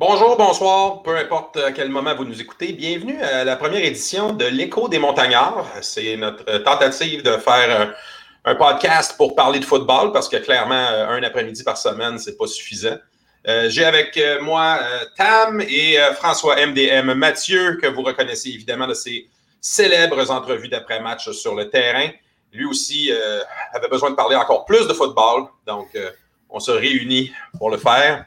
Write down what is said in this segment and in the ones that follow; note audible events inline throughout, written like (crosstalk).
Bonjour, bonsoir, peu importe à quel moment vous nous écoutez. Bienvenue à la première édition de l'Écho des Montagnards. C'est notre tentative de faire un, podcast pour parler de football parce que clairement, un après-midi par semaine, c'est pas suffisant. Euh, j'ai avec euh, moi euh, Tam et François MDM Mathieu, que vous reconnaissez évidemment de ses célèbres entrevues d'après-match sur le terrain. Lui aussi avait besoin de parler encore plus de football, donc on se réunit pour le faire.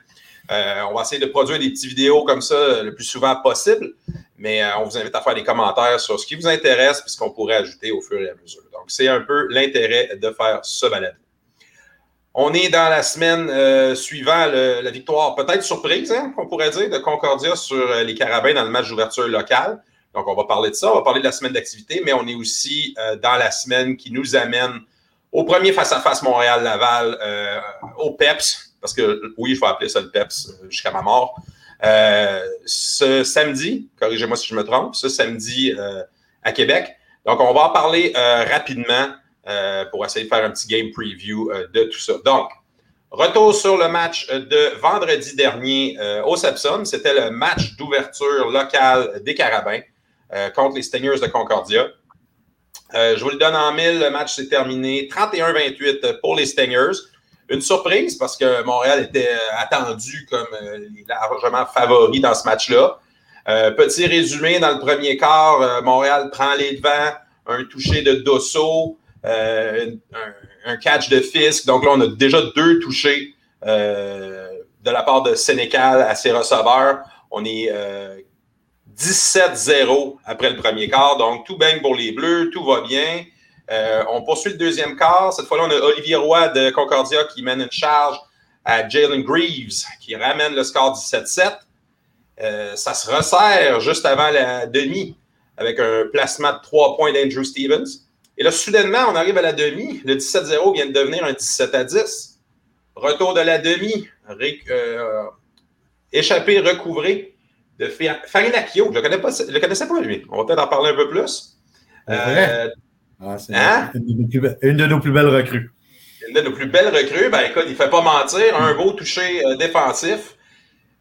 Euh, on va essayer de produire des petites vidéos comme ça le plus souvent possible, mais euh, on vous invite à faire des commentaires sur ce qui vous intéresse et ce qu'on pourrait ajouter au fur et à mesure. Donc, c'est un peu l'intérêt de faire ce balade. On est dans la semaine euh, suivant la victoire, peut-être surprise, hein, qu'on pourrait dire, de Concordia sur les Carabins dans le match d'ouverture local. Donc, on va parler de ça, on va parler de la semaine d'activité, mais on est aussi dans la semaine qui nous amène au premier face-à-face Montréal-Laval, au PEPS, parce que oui, je vais appeler ça le PEPS euh, jusqu'à ma mort. Euh, ce samedi, corrigez-moi si je me trompe, ce samedi euh, à Québec. Donc, on va en parler rapidement pour essayer de faire un petit game preview de tout ça. Donc, retour sur le match de vendredi dernier au Sepsum. C'était le match d'ouverture local des Carabins contre les Stingers de Concordia. je vous le donne en mille. Le match s'est terminé 31-28 pour les Stingers une surprise parce que Montréal était euh, attendu comme euh, largement favori dans ce match-là. Euh, petit résumé, dans le premier quart, Montréal prend les devants, un toucher de Dosso, un, catch de Fisk. Donc là, on a déjà deux touchés de la part de Sénécal à ses receveurs. On est 17-0 après le premier quart. Donc tout baigne pour les Bleus, tout va bien. Euh, on poursuit le deuxième quart. Cette fois-là, on a Olivier Roy de Concordia qui mène une charge à Jalen Greaves qui ramène le score 17-7. Euh, ça se resserre juste avant la demi avec un placement de trois points d'Andrew Stevens. Et là, soudainement, on arrive à la demi. Le 17-0 vient de devenir un 17 à 10. Retour de la demi. Euh, échappé, recouvré de Farinakio. Je ne le, connaissais pas, lui. On va peut-être en parler un peu plus. Ah, hein? une, de nos plus belles recrues. Une de nos plus belles recrues. Ben écoute, il ne fait pas mentir. Un beau toucher euh, défensif.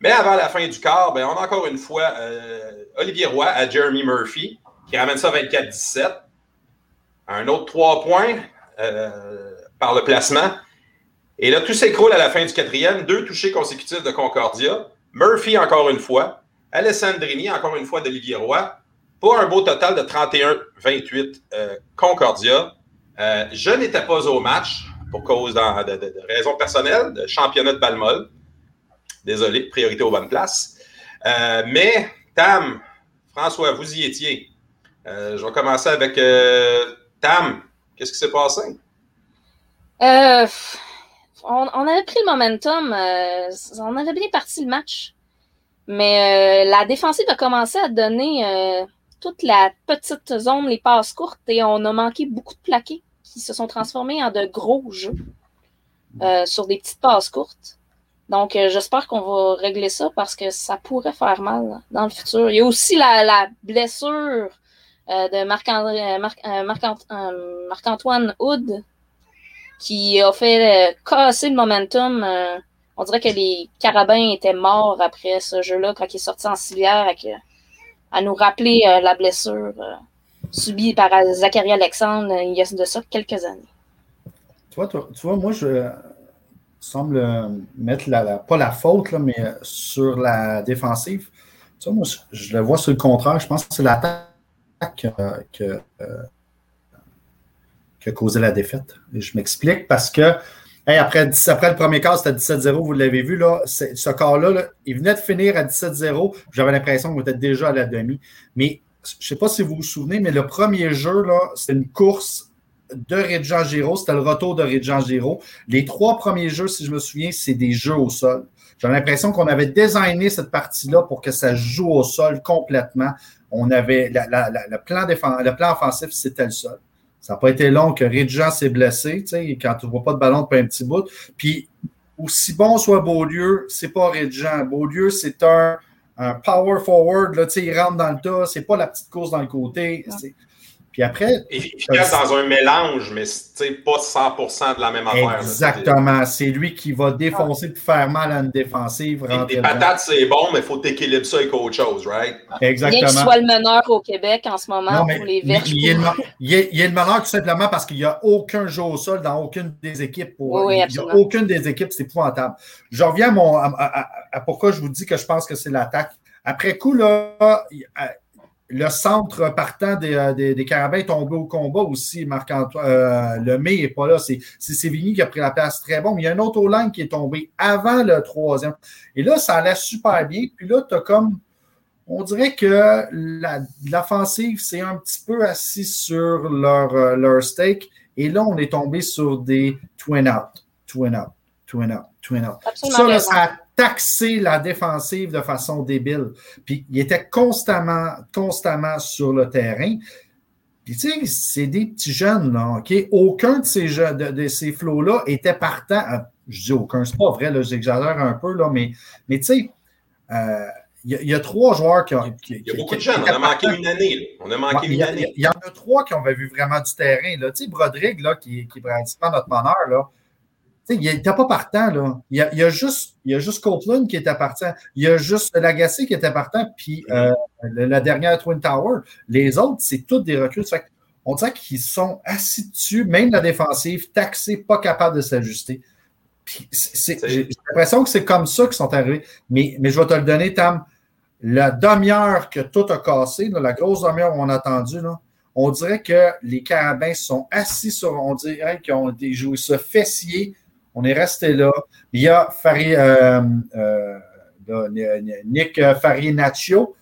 Mais avant la fin du quart, ben, on a encore une fois euh, Olivier Roy à Jeremy Murphy qui ramène ça 24-17. Un autre trois points euh, par le placement. Et là, tout s'écroule à la fin du quatrième. Deux touchés consécutifs de Concordia. Murphy encore une fois. Alessandrini encore une fois d'Olivier Roy pour un beau total de 31-28 euh, Concordia. Euh, je n'étais pas au match pour cause de, raisons personnelles, de championnat de Balmol. Désolé, priorité aux bonnes places. Euh, mais, Tam, François, vous y étiez. je vais commencer avec Tam. Qu'est-ce qui s'est passé? On, avait pris le momentum. on avait bien parti le match. Mais la défensive a commencé à donner toute la petite zone, les passes courtes, et on a manqué beaucoup de plaqués qui se sont transformés en de gros jeux euh, sur des petites passes courtes. Donc, euh, j'espère qu'on va régler ça parce que ça pourrait faire mal dans le futur. Il y a aussi la, blessure euh, de Marc-Antoine Hood qui a fait casser le momentum. on dirait que les carabins étaient morts après ce jeu-là quand il est sorti en civière avec à nous rappeler euh, la blessure euh, subie par Zachary Alexandre euh, il y a de ça quelques années. Tu vois, tu vois moi, je semble mettre la, pas la faute, mais sur la défensive. Tu vois, moi, je, le vois sur le contraire. Je pense que c'est l'attaque que, qui a causé la défaite. Je m'explique parce que après, après le premier quart, c'était 17-0, vous l'avez vu, là, ce quart-là, il venait de finir à 17-0. J'avais l'impression qu'on était déjà à la demi. Mais je ne sais pas si vous vous souvenez, mais le premier jeu, c'était une course de Redjan Giro. C'était le retour de Redjan Giro. Les trois premiers jeux, si je me souviens, c'est des jeux au sol. J'ai l'impression qu'on avait designé cette partie-là pour que ça joue au sol complètement. On avait le, plan le plan offensif, c'était le sol. Ça n'a pas été long que Ridjan s'est blessé, quand tu ne vois pas de ballon depuis un petit bout. Puis, aussi bon soit Beaulieu, c'est pas Ridjan. Beaulieu, c'est un, power forward, là, il rentre dans le tas, c'est pas la petite course dans le côté. Puis après. Efficace dans un mélange, mais pas 100 de la même affaire. Exactement. C'est lui qui va défoncer pour faire mal à une défensive. Les patates, c'est bon, mais il faut t'équilibrer ça avec autre chose, right? Exactement. Bien qu'il soit le meneur au Québec en ce moment pour les verges. Il, y a le meneur tout simplement parce qu'il n'y a aucun jeu au sol dans aucune des équipes. oui, il n'y a aucune des équipes, c'est épouvantable. Je reviens à, mon, à, pourquoi je vous dis que je pense que c'est l'attaque. Après coup, là, le centre partant des, euh, des, des, Carabins est tombé au combat aussi. Marc-Antoine euh, Lemay n'est pas là. C'est Sévigny qui a pris la place très bon. Mais il y a un autre line qui est tombé avant le troisième. Et là, ça allait super bien. Puis là, tu as comme. On dirait que l'offensive, c'est un petit peu assis sur leur, euh, leur stake. Et là, on est tombé sur des twin out, twin out, twin out, twin out. ça, ça taxer la défensive de façon débile. Puis il était constamment, constamment sur le terrain. Puis tu sais, c'est des petits jeunes, là, OK? Aucun de ces, de, ces flots-là était partant. Euh, je dis aucun, c'est pas vrai, là, j'exagère un peu, là, mais, mais tu sais, euh, il y, a trois joueurs qui ont. il y a beaucoup de jeunes, on a manqué une année. On a manqué une année. Il y, en a trois qui ont vu vraiment du terrain. Là. Tu sais, Broderick, là, qui, qui est pratiquement notre meneur, là, il n'était pas partant, là. Il y, a, il y, a, juste, il y a juste Copeland qui était partant. Il y a juste Lagacé qui était partant, puis euh, la dernière Twin Tower. Les autres, c'est toutes des reculs. on dirait qu'ils sont assis dessus, même la défensive, taxés, pas capables de s'ajuster. J'ai l'impression que c'est comme ça qu'ils sont arrivés. Mais, mais je vais te le donner, Tam. La demi-heure que tout a cassé, la grosse demi-heure où on a attendu, là, on dirait que les carabins sont assis sur, on dirait qu'ils ont des joué ce fessier on est resté là. Il y a euh, euh, Nick Farinaccio,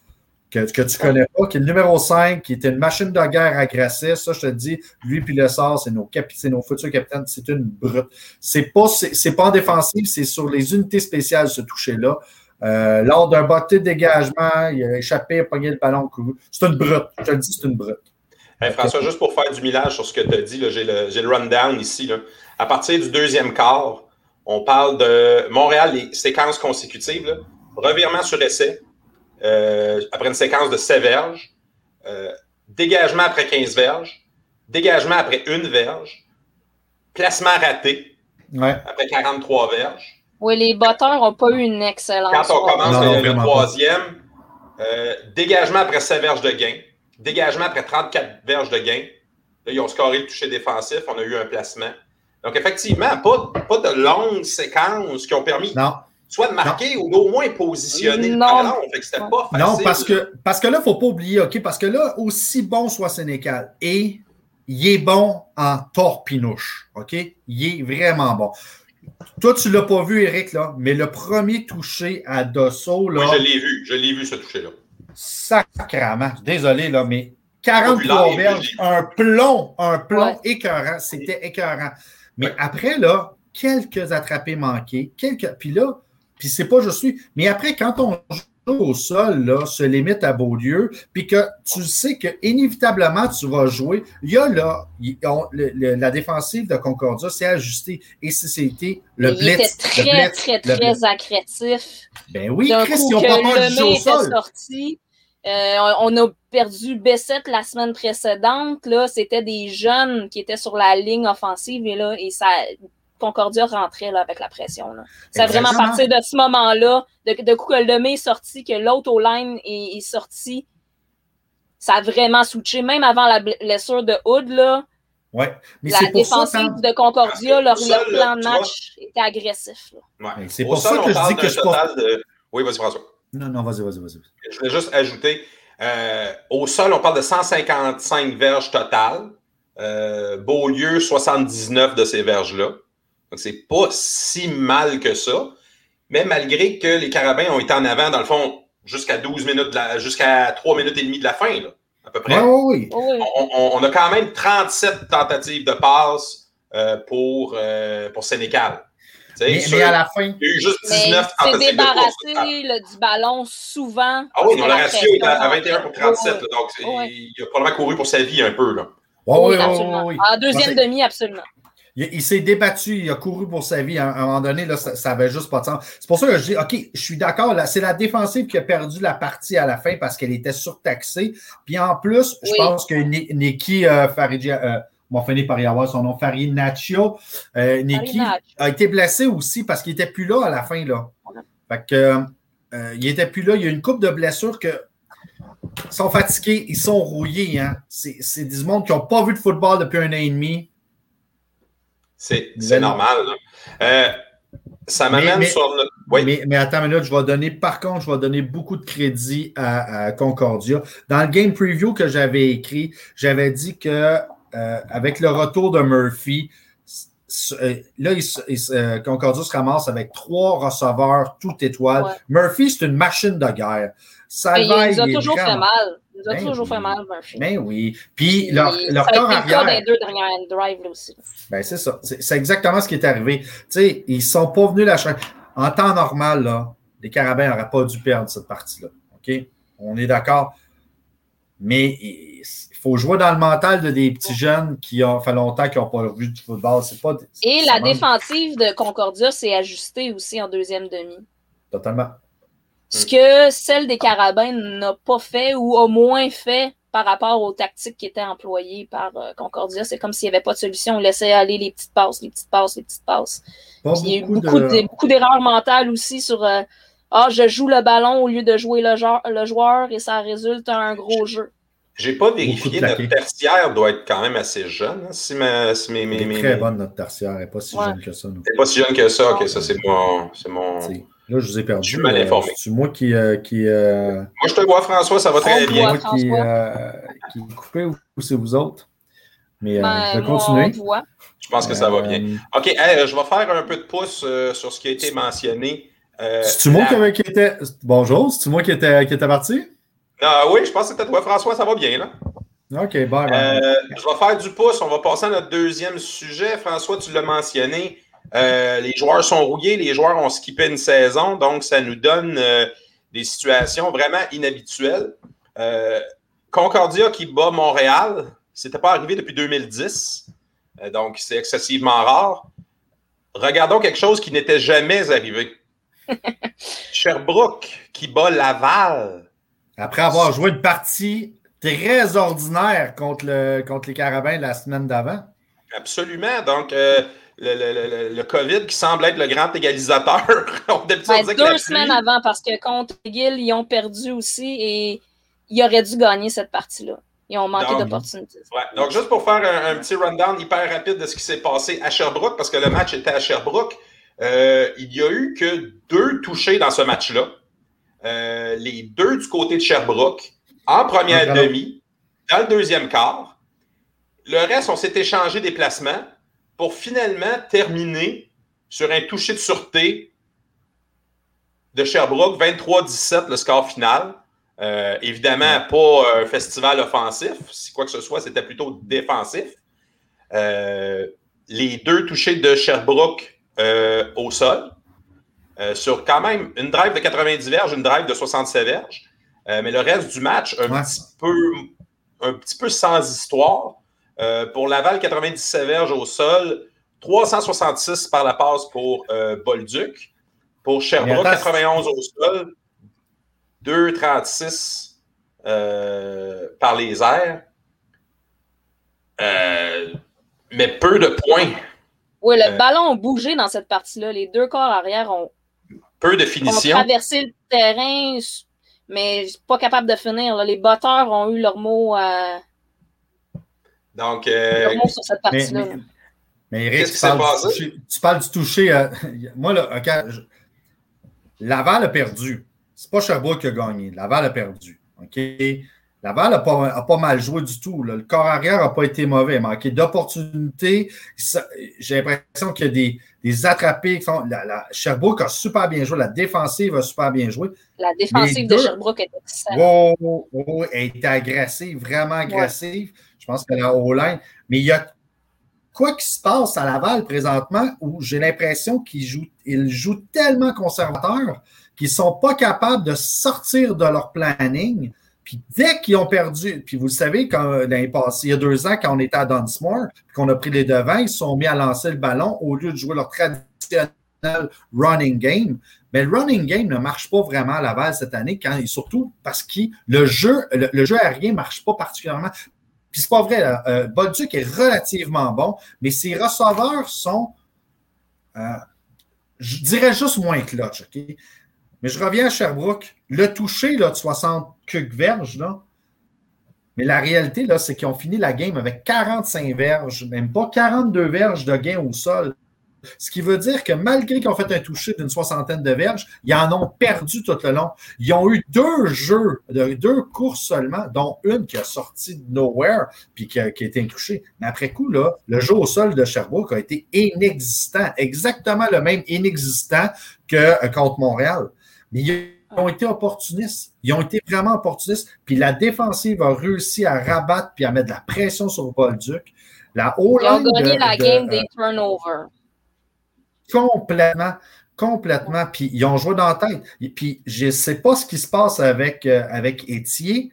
que, que tu connais pas, qui est le numéro 5, qui était une machine de guerre agressive. Ça, je te dis, lui puis le sort, c'est nos, nos futurs capitaines, c'est une brute. C'est pas, c'est, pas en défensive, c'est sur les unités spéciales ce toucher-là. Euh, lors d'un botté de dégagement, il a échappé, il a pogné le ballon. C'est une brute. Je te le dis, c'est une brute. François, juste pour faire du millage sur ce que tu as dit, j'ai le, le, rundown ici. Là à partir du deuxième quart, on parle de Montréal, les séquences consécutives, revirement sur essai, euh, après une séquence de 7 verges, euh, dégagement après 15 verges, dégagement après une verge, placement raté après 43 verges. Oui, les batteurs n'ont pas eu une excellente. Quand on commence le, troisième, euh, dégagement après 7 verges de gain, dégagement après 34 verges de gain. Là, ils ont scoré le toucher défensif, on a eu un placement. Donc, effectivement, pas, pas de longues séquences qui ont permis soit de marquer ou d'au moins positionner non. le ballon. pas facile. Non, parce que, parce que là, il ne faut pas oublier, OK, parce que là, aussi bon soit Sénécal, et il est bon en torpinouche, OK? Il est vraiment bon. Toi, tu ne l'as pas vu, Eric, là, mais le premier touché à Dosso, là. Oui, je l'ai vu, je l'ai vu, ce toucher-là. Sacrament. Désolé, là, mais 43 verges, un plomb, un plomb écœurant. C'était écœurant. Mais après, là, quelques attrapés manqués, quelques. Puis là, puis c'est pas je suis. Mais après, quand on joue au sol, là, se limite à Beaulieu, puis que tu sais que inévitablement tu vas jouer, il y a là, la défensive de Concordia s'est ajustée et c'était le blitz. Il était très, très, très agressif. Ben oui, Chris, ils n'ont pas jeu au sol. Sorti, euh, on a perdu B7 la semaine précédente. Là, c'était des jeunes qui étaient sur la ligne offensive et là, et ça, Concordia rentrait là, avec la pression. C'est vraiment à partir de ce moment-là, de, de coup que le est sorti, que l'autre line est, sorti, ça a vraiment switché. Même avant la blessure de Hood, là, ouais. Mais la défensive de Concordia, leur, plan de match était agressif. C'est pour ça, que je dis que je de... Oui, vas-y, François. Non, non, vas-y, vas-y, vas-y. Je voulais juste ajouter, euh, au sol, on parle de 155 verges totales. Euh, Beaulieu, 79 de ces verges-là. Donc, c'est pas si mal que ça. Mais malgré que les Carabins ont été en avant, dans le fond, jusqu'à 12 minutes, jusqu'à 3 minutes et demie de la fin, à peu près. oui, oui. On, a quand même 37 tentatives de passe euh, pour, euh, pour Sénécal. Mais, à la fin. Il y a eu juste 19 C'est débarrassé du ballon souvent. Ah oui, le ratio est à, 21 pour 37. donc, il a probablement couru pour sa vie un peu. Là. oui, absolument. En deuxième demi, absolument. Il, s'est débattu, il a couru pour sa vie. À un moment donné, là, ça, n'avait juste pas de sens. C'est pour ça que je dis, OK, je suis d'accord, c'est la défensive qui a perdu la partie à la fin parce qu'elle était surtaxée. Puis en plus, je pense que Nikki euh, Faridja, euh, on va finir par y avoir son nom, Farinaccio, euh, Nikki, a été blessé aussi parce qu'il n'était plus là à la fin. Là. Fait que, euh, il n'était plus là. Il y a une coupe de blessures que sont fatigués, ils sont rouillés. Hein. C'est du monde qui n'ont pas vu de football depuis un an et demi. C'est normal. Euh, ça m'amène sur Oui. Mais, attends une minute, je vais donner, par contre, je vais donner beaucoup de crédit à, Concordia. Dans le game preview que j'avais écrit, j'avais dit que euh, avec le retour de Murphy, euh, là, Concordia se ramasse avec trois receveurs tout étoiles. Murphy, c'est une machine de guerre. Ça il, nous a toujours fait mal. Il nous a ben toujours fait mal, Murphy. Ben oui. Puis leur, leur corps arrière. les deux dernières drives là aussi. Ben c'est ça. C'est exactement ce qui est arrivé. Tu sais, ils sont pas venus la En temps normal, là, les Carabins n'auraient pas dû perdre cette partie-là. OK? On est d'accord. Mais il faut jouer dans le mental de des petits jeunes qui ont fait longtemps qu'ils n'ont pas vu du football. Pas, Et la défensive de Concordia s'est ajustée aussi en deuxième demi. Totalement. Ce que celle des Carabins n'a pas fait ou a moins fait par rapport aux tactiques qui étaient employées par euh, Concordia. C'est comme s'il n'y avait pas de solution. On laissait aller les petites passes, les petites passes, les petites passes. il y a eu beaucoup, d'erreurs mentales aussi sur euh, Ah, je joue le ballon au lieu de jouer le, le joueur et ça résulte à un gros jeu. J'ai pas vérifié, notre tertiaire doit être quand même assez jeune. Hein, si ma, si mes, mes, très bonne, notre tertiaire. Elle n'est pas si jeune que ça. Elle n'est pas si jeune que ça. Ok, ça, c'est mon. mon... Là, je vous ai perdu. Je suis mal informé. c'est moi qui. Euh, qui euh, Moi, je te vois, François, ça va très bien. C'est moi qui, euh, qui coupé ou c'est vous autres? Mais euh, ben, je vais continuer. Je pense que ça va bien. OK, je vais faire un peu de pouce sur ce qui a été mentionné. C'est-tu moi qui, était. Bonjour, c'est-tu moi qui était, qui était parti? Ah, oui, je pense que c'était toi, François, ça va bien, là. OK, bon. je vais faire du pouce. On va passer à notre deuxième sujet. François, tu l'as mentionné. Euh, les joueurs sont rouillés, les joueurs ont skippé une saison, donc ça nous donne euh, des situations vraiment inhabituelles. Euh, Concordia qui bat Montréal, c'était pas arrivé depuis 2010, donc c'est excessivement rare. Regardons quelque chose qui n'était jamais arrivé. (laughs) Sherbrooke qui bat Laval. Après avoir joué une partie très ordinaire contre, le, contre les Carabins la semaine d'avant. Absolument. Donc, le, le, COVID qui semble être le grand égalisateur. (laughs) On ben, deux semaines avant, parce que contre McGill, ils ont perdu aussi et ils auraient dû gagner cette partie-là. Ils ont manqué d'opportunités. Ouais. Donc, juste pour faire un, petit rundown hyper rapide de ce qui s'est passé à Sherbrooke, parce que le match était à Sherbrooke, euh, il n'y a eu que deux touchés dans ce match-là. Euh, les deux du côté de Sherbrooke, en première demi, dans le deuxième quart. Le reste, on s'est échangé des placements pour finalement terminer sur un toucher de sûreté de Sherbrooke, 23-17 le score final. Euh, évidemment, pas un festival offensif. Si quoi que ce soit, c'était plutôt défensif. Euh, les deux touchés de Sherbrooke euh, au sol. Sur quand même une drive de 90 verges, une drive de 67 verges. mais le reste du match, un, petit, peu, un petit peu sans histoire. Euh, pour Laval, 97 verges au sol, 366 par la passe pour euh, Bolduc. Pour Sherbrooke, 91 au sol, 236 euh, par les airs. mais peu de points. Oui, le ballon a bougé dans cette partie-là. Les deux corps arrière ont, peu de finition. ont traversé le terrain, mais pas capable de finir. Les batteurs ont eu leur mot à donc. Euh, mais, Eric, tu parles, tu parles, du toucher. Euh, (laughs) moi, là, Laval a perdu. C'est pas Sherbrooke qui a gagné. Laval a perdu. OK? Laval n'a pas, pas, mal joué du tout. Le corps arrière n'a pas été mauvais. Il a manqué d'opportunités. J'ai l'impression qu'il y a des, des attrapés. la, Sherbrooke a super bien joué. La défensive a super bien joué. La défensive de Sherbrooke est excellente. Oh, oh, elle était agressive, vraiment agressive. Je pense qu'elle a O-line. Mais il y a quoi qui se passe à Laval présentement où j'ai l'impression qu'ils jouent, ils jouent tellement conservateurs qu'ils ne sont pas capables de sortir de leur planning Puis dès qu'ils ont perdu, puis vous le savez, quand, passé, il y a deux ans, quand on était à Dunsmore, qu'on a pris les devants, ils se sont mis à lancer le ballon au lieu de jouer leur traditionnel running game. Mais le running game ne marche pas vraiment à Laval cette année, quand, surtout parce que le jeu, le, jeu aérien ne marche pas particulièrement. Puis c'est pas vrai, euh, Bolduc est relativement bon, mais ses receveurs sont, euh, je dirais juste moins clutch? Mais je reviens à Sherbrooke. Le toucher là, de 60 verges, là, mais la réalité, là, c'est qu'ils ont fini la game avec 45 verges, même pas 42 verges de gain au sol. Ce qui veut dire que malgré qu'ils ont fait un toucher d'une soixantaine de verges, ils en ont perdu tout le long. Ils ont eu deux jeux, deux courses seulement, dont une qui a sorti de nowhere puis qui a, été touchée. Mais après coup, là, le jeu au sol de Sherbrooke a été inexistant, exactement le même inexistant que euh, contre Montréal. Mais ils ont été opportunistes. Ils ont été vraiment opportunistes. Puis la défensive a réussi à rabattre puis à mettre de la pression sur Bolduc. La Ils ont gagné la game des turnovers. Complètement. Complètement. Puis ils ont joué dans la tête. puis je ne sais pas ce qui se passe avec, euh, avec Étier.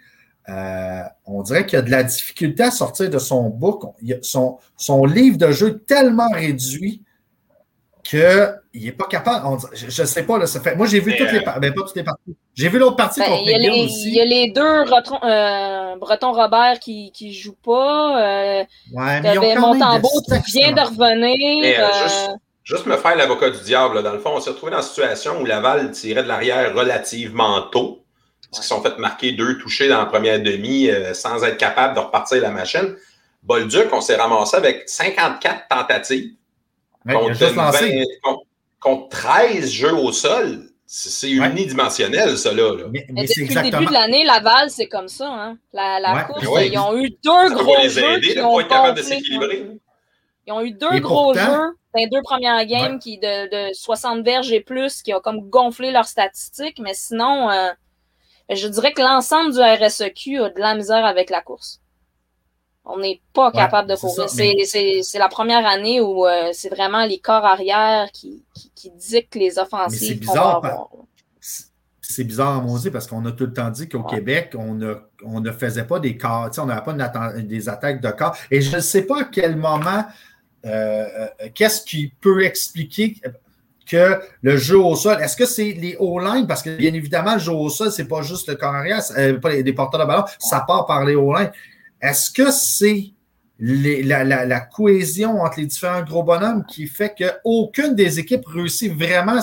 Euh, on dirait qu'il y a de la difficulté à sortir de son book. Son, son livre de jeu tellement réduit qu'il n'est pas capable. je ne sais pas, là, ça fait. Moi, j'ai vu toutes les parties. Ben, pas toutes les parties. J'ai vu l'autre partie ben, il, y aussi. il y a les deux euh, Breton Robert qui ne jouent pas. Euh, ouais, mais il Montembeau qui vient de revenir. Juste me faire l'avocat du diable. Dans le fond, on s'est retrouvé dans une situation où Laval tirait de l'arrière relativement tôt. Parce qu'ils sont fait marquer deux touchés dans la première demi euh, sans être capable de repartir la machine. Bolduc, on s'est ramassé avec 54 tentatives contre, 13 jeux au sol. C'est unidimensionnel, ça, là. Mais, depuis le début de l'année, Laval, c'est comme ça. Hein? La, course, ils ont eu deux gros jeux. qui ont de s'équilibrer. Ils ont eu deux gros jeux les deux premières games qui de, 60 verges et plus qui ont comme gonflé leurs statistiques, mais sinon, euh, je dirais que l'ensemble du RSEQ a de la misère avec la course. On n'est pas capable de courir. C'est la première année où euh, c'est vraiment les corps arrière qui, qui, dictent les offensives. C'est bizarre. C'est bizarre à mon parce qu'on a tout le temps dit qu'au Québec, on ne, on ne faisait pas des corps, on n'avait pas des attaques de corps. Et je ne sais pas à quel moment euh, euh, qu'est-ce qui peut expliquer que le jeu au sol, est-ce que c'est les O-line? Parce que bien évidemment, le jeu au sol, c'est pas juste le corps arrière, euh, pas les, porteurs de ballon, ça part par les O-line. Est-ce que c'est la, cohésion entre les différents gros bonhommes qui fait qu'aucune des équipes réussit vraiment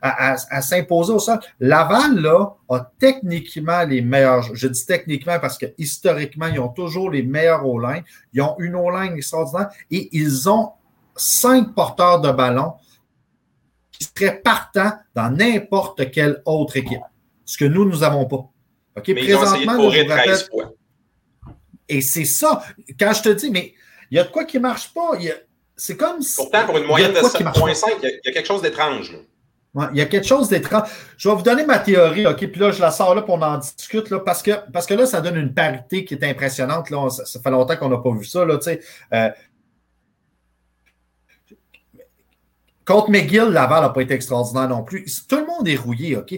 à, s'imposer au sol? Laval, là, a techniquement les meilleurs. Je dis techniquement parce que historiquement, ils ont toujours les meilleurs O-line. Ils ont une O-line extraordinaire et ils ont cinq porteurs de ballon qui seraient partants dans n'importe quelle autre équipe. Ce que nous, nous n'avons pas. OK, Mais présentement, ils ont et c'est ça. Quand je te dis, mais il y a de quoi qui ne marche pas. C'est comme Pourtant, pour une moyenne de, 7,5, il, y a quelque chose d'étrange. il y a quelque chose d'étrange. Je vais vous donner ma théorie, OK? Puis là, je la sors là pour on en discute, là, parce, que, parce que là, ça donne une parité qui est impressionnante. Là. Ça, fait longtemps qu'on n'a pas vu ça. Là, euh, contre McGill, Laval n'a pas été extraordinaire non plus. Tout le monde est rouillé, OK?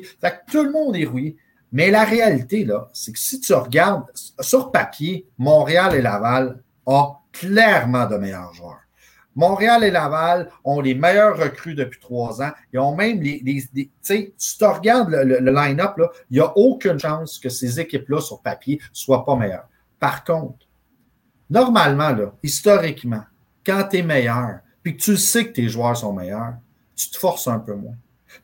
tout le monde est rouillé. Mais la réalité, c'est que si tu regardes sur papier, Montréal et Laval ont clairement de meilleurs joueurs. Montréal et Laval ont les meilleurs recrues depuis trois ans. Ils ont même les. tu sais, tu regardes le, line-up, il n'y a aucune chance que ces équipes-là, sur papier, ne soient pas meilleures. Par contre, normalement, historiquement, quand tu es meilleur, puis que tu sais que tes joueurs sont meilleurs, tu te forces un peu moins.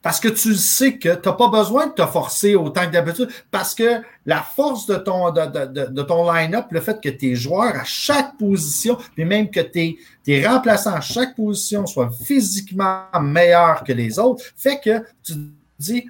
Parce que tu sais que tu n'as pas besoin de te forcer autant que d'habitude. Parce que la force de ton, de, ton line-up, le fait que tes joueurs à chaque position, puis même que tes, tes remplaçants à chaque position soient physiquement meilleurs que les autres, fait que tu dis,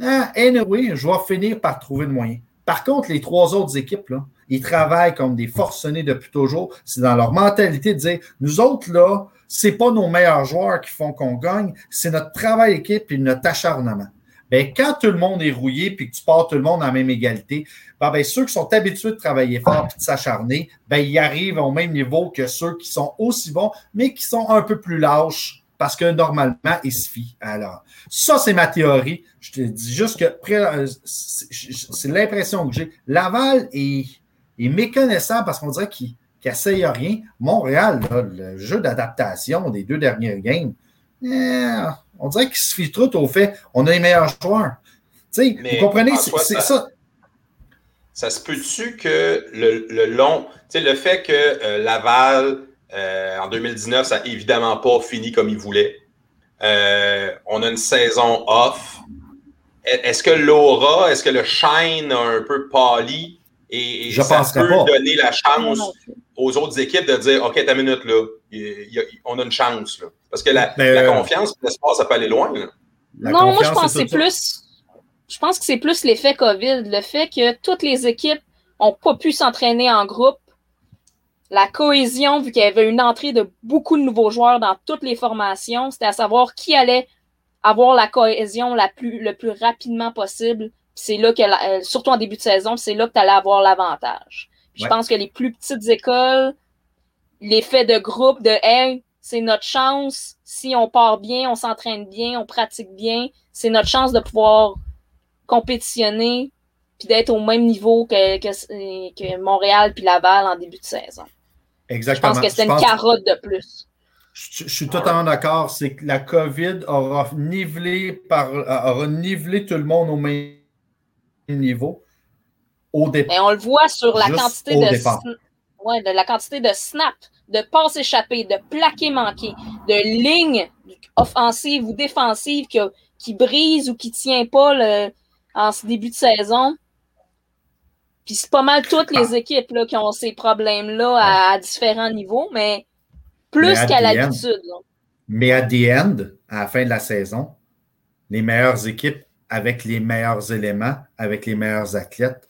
ah, anyway, je vais finir par trouver le moyen. Par contre, les trois autres équipes, là, ils travaillent comme des forcenés depuis toujours. C'est dans leur mentalité de dire, nous autres, là, c'est pas nos meilleurs joueurs qui font qu'on gagne, c'est notre travail équipe et notre acharnement. Bien, quand tout le monde est rouillé puis que tu pars tout le monde la même égalité, ben, ben ceux qui sont habitués de travailler fort et de s'acharner, ben, ils arrivent au même niveau que ceux qui sont aussi bons, mais qui sont un peu plus lâches parce que normalement, il se fie. Alors, ça, c'est ma théorie. Je te dis juste que euh, c'est l'impression que j'ai. Laval est, est méconnaissant parce qu'on dirait qu'il n'essaye rien. Montréal, le jeu d'adaptation des deux dernières games, eh, on dirait qu'il se fie trop au fait on a les meilleurs joueurs. vous comprenez, c'est ça. Ça se peut-tu que le, le long, tu sais, le fait que euh, Laval, euh, en 2019, ça n'a évidemment pas fini comme il voulait. Euh, on a une saison off. Est-ce que l'aura, est-ce que le shine a un peu pâli et, Je ça peut pas. donner la chance? Aux autres équipes de dire OK, ta minute là, on a une chance. Là. Parce que la, la confiance, l'espoir, ça peut aller loin. non, moi je pense que c'est plus je pense que c'est plus l'effet COVID, le fait que toutes les équipes n'ont pas pu s'entraîner en groupe. La cohésion, vu qu'il y avait une entrée de beaucoup de nouveaux joueurs dans toutes les formations, c'était à savoir qui allait avoir la cohésion la plus, le plus rapidement possible. C'est là que, euh, surtout en début de saison, c'est là que tu allais avoir l'avantage. Je pense que les plus petites écoles, l'effet de groupe, de Hey, c'est notre chance. Si on part bien, on s'entraîne bien, on pratique bien, c'est notre chance de pouvoir compétitionner puis d'être au même niveau que, que, Montréal puis Laval en début de saison. Exactement. Je pense que c'est une carotte de plus. Je, suis totalement d'accord. C'est que la COVID aura nivelé, par, aura nivelé tout le monde au même niveau au départ. Et on le voit sur la quantité de, ouais, de la quantité de snaps, de passes échappées, de plaqués manqués, de lignes offensives ou défensives qui, qui brisent ou qui ne tiennent pas le, en ce début de saison. Puis c'est pas mal toutes les ah. équipes là, qui ont ces problèmes-là à, différents niveaux, mais plus qu'à l'habitude. Mais à the end, à la fin de la saison, les meilleures équipes avec les meilleurs éléments, avec les meilleurs athlètes,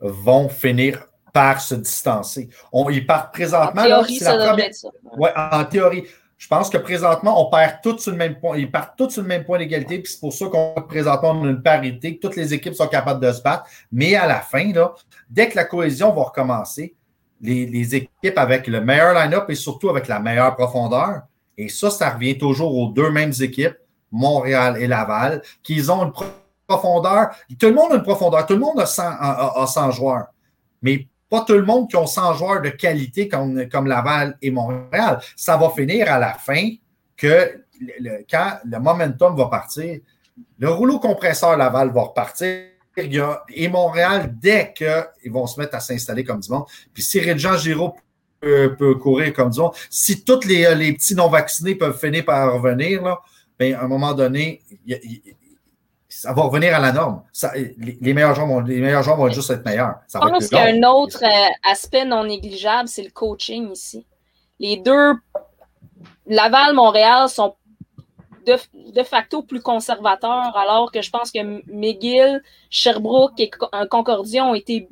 vont finir par se distancer. On, ils partent présentement. En théorie, ça la première... ça. Ouais, en théorie. Je pense que présentement, on perd tous sur le même point. Ils partent tous sur le même point d'égalité. Puis c'est pour ça qu'on présentement on a une parité, que toutes les équipes sont capables de se battre. Mais à la fin, là, dès que la cohésion va recommencer, les, équipes avec le meilleur line-up et surtout avec la meilleure profondeur, et ça, ça revient toujours aux deux mêmes équipes, Montréal et Laval, qui ont une profondeur. Tout le monde a une profondeur. Tout le monde a 100, a 100 joueurs. Mais pas tout le monde qui ont 100 joueurs de qualité comme, comme Laval et Montréal. Ça va finir à la fin que quand le momentum va partir, le rouleau compresseur Laval va repartir. et Montréal, dès qu'ils vont se mettre à s'installer comme du monde, puis si Jean Giraud peut, courir comme du monde, si tous les, les petits non-vaccinés peuvent finir par revenir, là, bien, à un moment donné, ça va revenir à la norme. les, meilleurs joueurs vont, les meilleurs vont juste être meilleurs. Je pense qu'il y a un autre euh, aspect non négligeable, c'est le coaching ici. Les deux, Laval, Montréal, sont de, facto plus conservateurs, alors que je pense que McGill, Sherbrooke et Concordia ont été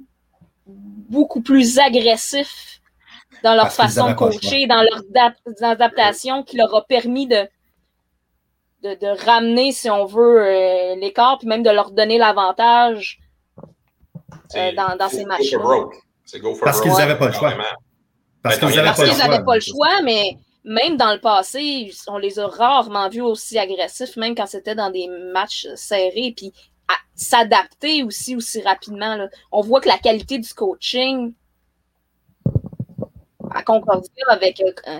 beaucoup plus agressifs dans leur façon de coacher, dans leur adaptation, qui leur a permis de de, ramener, si on veut, euh, l'écart, puis même de leur donner l'avantage euh, dans, ces matchs-là. Parce qu'ils n'avaient pas le choix. Parce qu'ils n'avaient pas, le choix, mais même dans le passé, on les a rarement vus aussi agressifs, même quand c'était dans des matchs serrés, puis s'adapter aussi aussi rapidement. Là. On voit que la qualité du coaching à Concordia avec euh,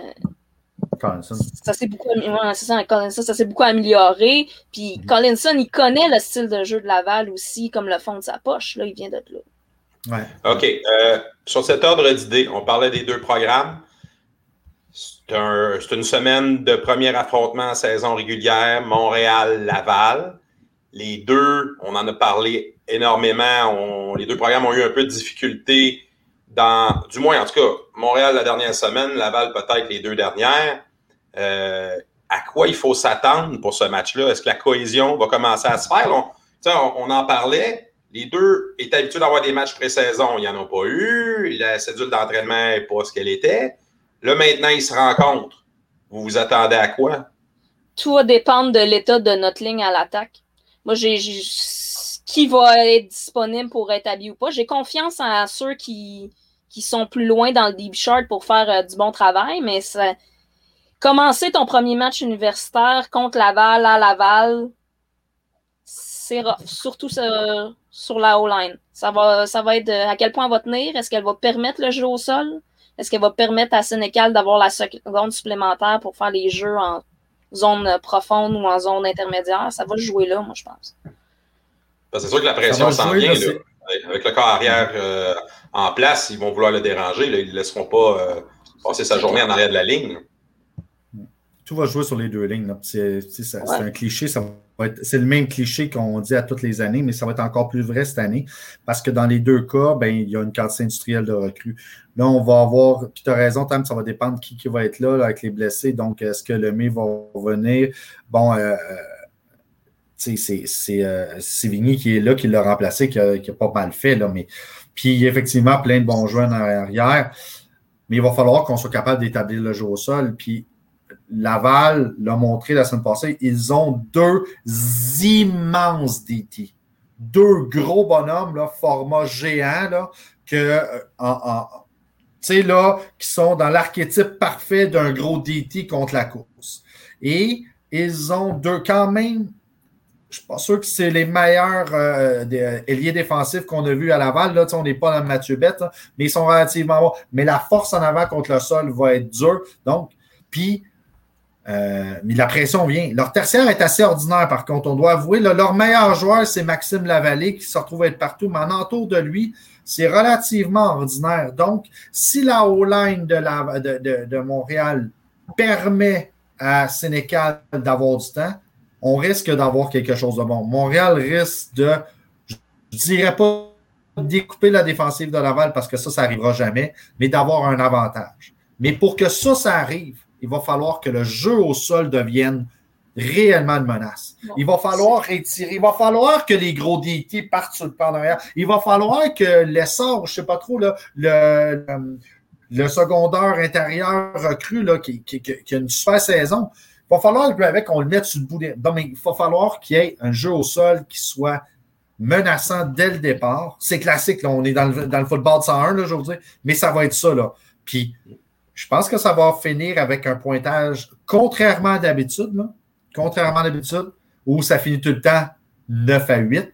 ça s'est beaucoup, ça, beaucoup amélioré. Puis mm-hmm. Collinson, il connaît le style de jeu de Laval aussi, comme le fond de sa poche. Là, il vient de là. Ouais. OK. Euh, sur cet ordre d'idées, on parlait des deux programmes. C'est une semaine de premier affrontement en saison régulière, Montréal-Laval. Les deux, on en a parlé énormément. les deux programmes ont eu un peu de difficulté dans, du moins en tout cas, Montréal la dernière semaine, Laval peut-être les deux dernières. Euh, à quoi il faut s'attendre pour ce match-là? Est-ce que la cohésion va commencer à se faire? On, en parlait. Les deux étaient habitués d'avoir des matchs pré-saison. Il n'y en a pas eu. La cédule d'entraînement n'est pas ce qu'elle était. Là, maintenant, ils se rencontrent. Vous vous attendez à quoi? Tout va dépendre de l'état de notre ligne à l'attaque. Moi, j'ai qui va être disponible pour être habillé ou pas. J'ai confiance en ceux qui, qui sont plus loin dans le deep chart pour faire euh, du bon travail, mais ça, commencer ton premier match universitaire contre Laval à Laval, c'est surtout sur la O-line. Ça va, ça va être à quel point elle va tenir? Est-ce qu'elle va permettre le jeu au sol? Est-ce qu'elle va permettre à Sénécal d'avoir la seconde supplémentaire pour faire les jeux en zone profonde ou en zone intermédiaire? Ça va jouer là, moi, je pense. C'est sûr que la pression s'en vient. Avec le corps arrière euh, en place, ils vont vouloir le déranger. Ils ne laisseront pas euh, passer sa journée en arrière de la ligne. Tout va jouer sur les deux lignes. C'est un cliché, c'est le même cliché qu'on dit à toutes les années, mais ça va être encore plus vrai cette année parce que dans les deux cas, ben, il y a une quantité industrielle de recrues. Là, on va avoir, puis tu as raison, Tam, ça va dépendre qui, qui va être là, avec les blessés. Donc, est-ce que le mai va revenir? Bon, euh, c'est euh, Vigny qui est là, qui l'a remplacé, qui a, pas mal fait. Là, mais, puis effectivement, plein de bons joueurs en arrière. Mais il va falloir qu'on soit capable d'établir le jeu au sol. Puis Laval l'a montré la semaine passée, ils ont deux immenses DT. Deux gros bonhommes, là, format géant, là, que, euh, qui sont dans l'archétype parfait d'un gros DT contre la course. Et ils ont deux, quand même, je ne suis pas sûr que c'est les meilleurs euh, euh, ailiers défensifs qu'on a vus à Laval. Là, on n'est pas dans Mathieu Bette, mais ils sont relativement bons. Mais la force en avant contre le sol va être dure. Donc, puis, euh, mais la pression vient. Leur tertiaire est assez ordinaire, par contre, on doit avouer. leur meilleur joueur, c'est Maxime Lavallée, qui se retrouve à être partout, mais en entour de lui, c'est relativement ordinaire. Donc, si la O-line de, de Montréal permet à Sénécal d'avoir du temps, on risque d'avoir quelque chose de bon. Montréal risque de, je ne dirais pas découper la défensive de Laval parce que ça, ça n'arrivera jamais, mais d'avoir un avantage. Mais pour que ça, ça arrive, il va falloir que le jeu au sol devienne réellement une menace. il va falloir étirer, il va falloir que les gros DT partent sur le plan derrière. Il va falloir que l'essor, je ne sais pas trop, le, le, secondaire intérieur recru là, qui, qui, qui, a une super saison, il va falloir avec qu'on le mette sur le bout des. mais il va falloir qu'il y ait un jeu au sol qui soit menaçant dès le départ. C'est classique, là, on est dans le, dans le football de 101 aujourd'hui, mais ça va être ça. Là. Puis, je pense que ça va finir avec un pointage, contrairement à d'habitude, contrairement à d'habitude, où ça finit tout le temps 9 à 8,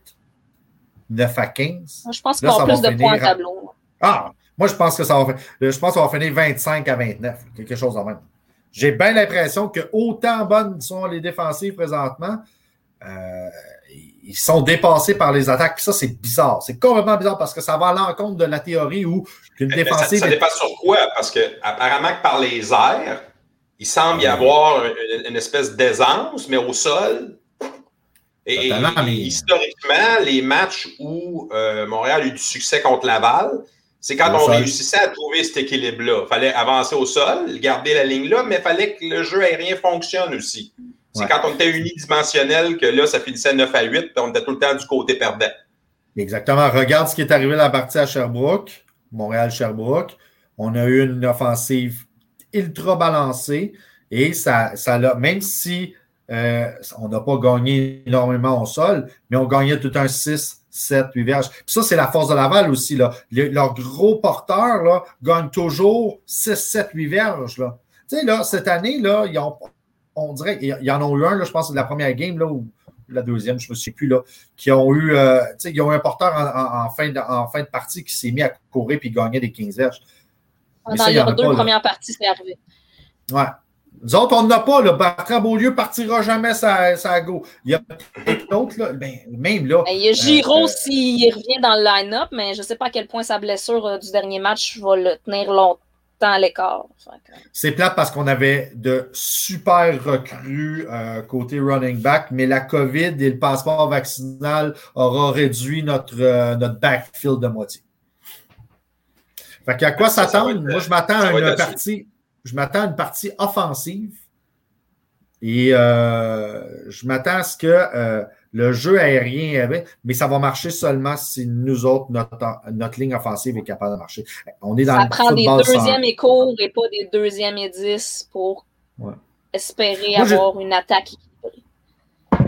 9 à 15. Je pense qu'on a plus de points à tableau. Ah, moi, je pense que ça va, je pense qu'on va finir 25 à 29, quelque chose de même. J'ai bien l'impression que autant bonnes sont les défensives présentement, euh, ils sont dépassés par les attaques. ça, c'est bizarre. C'est complètement bizarre parce que ça va à l'encontre de la théorie où une défensive. ça, dépend sur quoi? Parce que apparemment que par les airs, il semble y avoir une, espèce d'aisance, mais au sol. Et, historiquement, les matchs où euh, Montréal a eu du succès contre Laval, c'est quand on réussissait à trouver cet équilibre-là. Il fallait avancer au sol, garder la ligne là, mais il fallait que le jeu aérien fonctionne aussi. C'est quand on était unidimensionnel que là, ça finissait 9 à 8, puis on était tout le temps du côté perdant. Exactement. Regarde ce qui est arrivé la partie à Sherbrooke, Montréal-Sherbrooke. On a eu une offensive ultra balancée et ça, ça même si euh, on n'a pas gagné énormément au sol, mais on gagnait tout un 6, 7, 8 verges. ça, c'est la force de Laval aussi. Là. leurs gros porteurs là, gagnent toujours 6, 7, 8 verges. Là. Tu sais, là, cette année, là, ils ont, on dirait, ils en ont eu un, là, je pense, de la première game, là, ou la deuxième, je ne me souviens plus, là, qui ont eu, euh, ils ont eu un porteur en, fin, de, en fin de partie qui s'est mis à courir puis gagnait des 15 verges. Dans les deux premières parties, c'est arrivé. Ouais. Nous autres, on n'a pas. le Bertrand Beaulieu ne partira jamais sa, sa go. Il y a d'autres, là, ben, même là. Ben, il y a Giro euh, s'il revient dans le line-up, mais je ne sais pas à quel point sa blessure euh, du dernier match va le tenir longtemps à l'écart. C'est plate parce qu'on avait de super recrues euh, côté running back, mais la COVID et le passeport vaccinal aura réduit notre, notre backfield de moitié. Fait qu'à quoi s'attendre? Moi, je m'attends à une partie je m'attends à une partie offensive et euh, je m'attends à ce que euh, le jeu aérien avait, mais ça va marcher seulement si nous autres, notre, ligne offensive est capable de marcher. On est dans ça prend des deuxièmes et courts et pas des deuxièmes et dix pour espérer avoir une attaque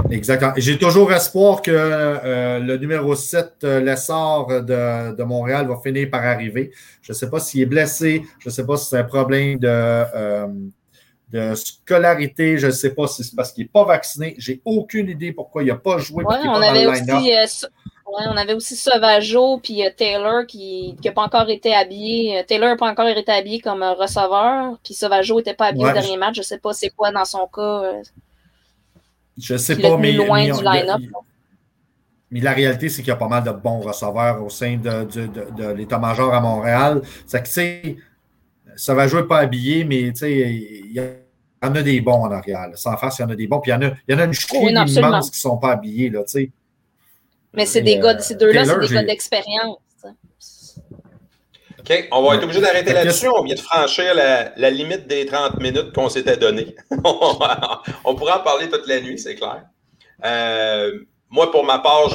Exactement. J'ai toujours espoir que euh, le numéro 7, euh, l'essor de, de, Montréal, va finir par arriver. Je ne sais pas s'il est blessé, je ne sais pas si c'est un problème de, euh, de scolarité. Je ne sais pas si c'est parce qu'il n'est pas vacciné. J'ai aucune idée pourquoi il n'a pas joué. Ouais, on, avait aussi, euh, on avait aussi Sauvageau puis euh, Taylor qui n'a pas encore été habillé. Euh, Taylor n'a pas encore été habillé comme receveur. Puis Sauvageau n'était pas habillé au dernier match. Je ne sais pas c'est quoi dans son cas. je ne sais pas, mais. loin du line-up. Mais la réalité, c'est qu'il y a pas mal de bons receveurs au sein de, de l'état-major à Montréal. C'est que, tu ça va jouer pas habillé, mais il y, en a des bons en arrière. Sans face, il y en a des bons. Puis il y en a, y en a une chute immense qui ne sont pas habillés. Là, mais c'est des gars, ces deux-là, c'est des gars d'expérience. OK, on va être obligé d'arrêter là-dessus. On vient de franchir la, limite des 30 minutes qu'on s'était donné. (laughs) on pourra en parler toute la nuit, c'est clair. Euh, moi, pour ma part,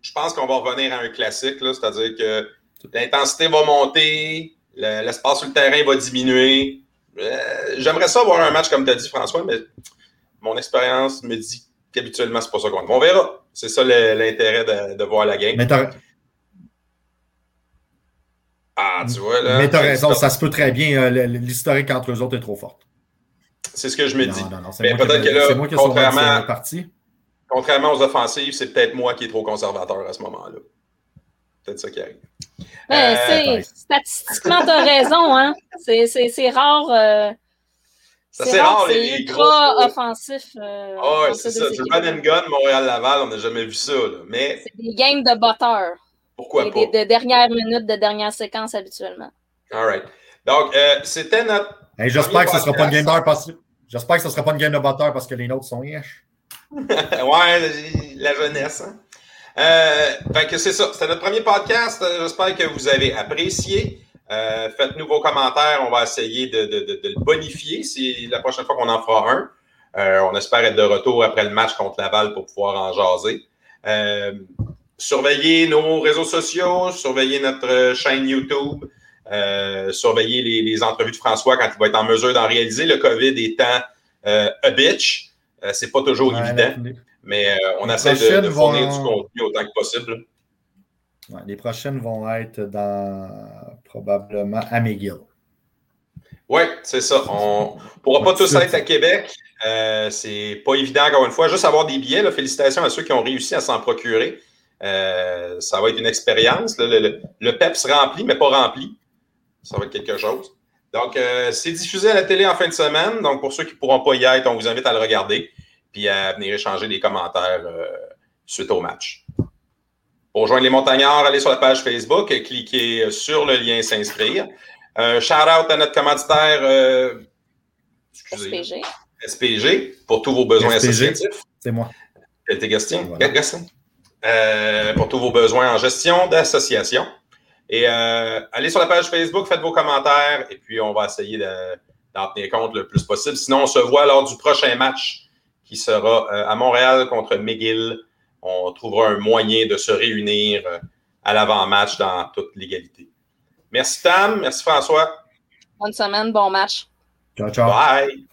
je, pense qu'on va revenir à un classique, c'est-à-dire que l'intensité va monter, l'espace sur le terrain va diminuer. Euh, j'aimerais ça avoir un match comme tu as dit, François, mais mon expérience me dit qu'habituellement, c'est pas ça qu'on On verra. C'est ça l'intérêt de, voir la game. Mais ah, tu vois, là. Mais t'as raison, ça se peut très bien. Euh, l'historique entre eux autres est trop forte. C'est ce que je me dis. mais peut-être que là, moi qui contrairement, contrairement aux offensives, c'est peut-être moi qui est trop conservateur à ce moment-là. Peut-être ça qui arrive. Euh, statistiquement, tu as raison. Hein? C'est rare. Euh, c'est rare, les, les ultra offensif. Euh, ah ouais, c'est ça. C'est le run and gun Montréal-Laval, on n'a jamais vu ça. Là. Mais... C'est des games de botteur. Pourquoi pas? Des, de dernières minutes, de dernière séquence habituellement. All right. Donc, euh, c'était notre. J'espère que ce ne sera pas une game parce... J'espère que ce ne sera pas une game de botteur parce que les nôtres sont riches. (laughs) ouais, la jeunesse. Hein? Euh, que c'est ça. C'était notre premier podcast. J'espère que vous avez apprécié. Euh, faites-nous vos commentaires. On va essayer de, le bonifier si la prochaine fois qu'on en fera un. Euh, on espère être de retour après le match contre Laval pour pouvoir en jaser. surveillez nos réseaux sociaux, surveillez notre chaîne YouTube, surveillez les, entrevues de François quand il va être en mesure d'en réaliser. Le COVID étant a bitch, c'est pas toujours évident. Mais euh, on essaie de, fournir du contenu autant que possible. les prochaines vont être dans probablement à McGill. Oui, c'est ça. On ne pourra pas tous être à Québec. Euh, c'est pas évident, encore une fois. Juste avoir des billets, félicitations à ceux qui ont réussi à s'en procurer. Euh, ça va être une expérience. Le, le, PEP se remplit, mais pas rempli. Ça va être quelque chose. Donc, euh, c'est diffusé à la télé en fin de semaine. Donc, pour ceux qui ne pourront pas y être, on vous invite à le regarder puis à venir échanger des commentaires euh, suite au match. Pour rejoindre les montagnards, allez sur la page Facebook, et cliquez sur le lien s'inscrire. Un shout out à notre commanditaire euh, SPG. SPG pour tous vos besoins associatifs. C'est moi. Tes euh, pour tous vos besoins en gestion d'association. Et allez sur la page Facebook, faites vos commentaires et puis on va essayer d'en tenir compte le plus possible. Sinon, on se voit lors du prochain match qui sera euh, à Montréal contre McGill. On trouvera un moyen de se réunir euh, à l'avant-match dans toute l'égalité. Merci Tam, merci François. Bonne semaine, bon match. Ciao, ciao. Bye.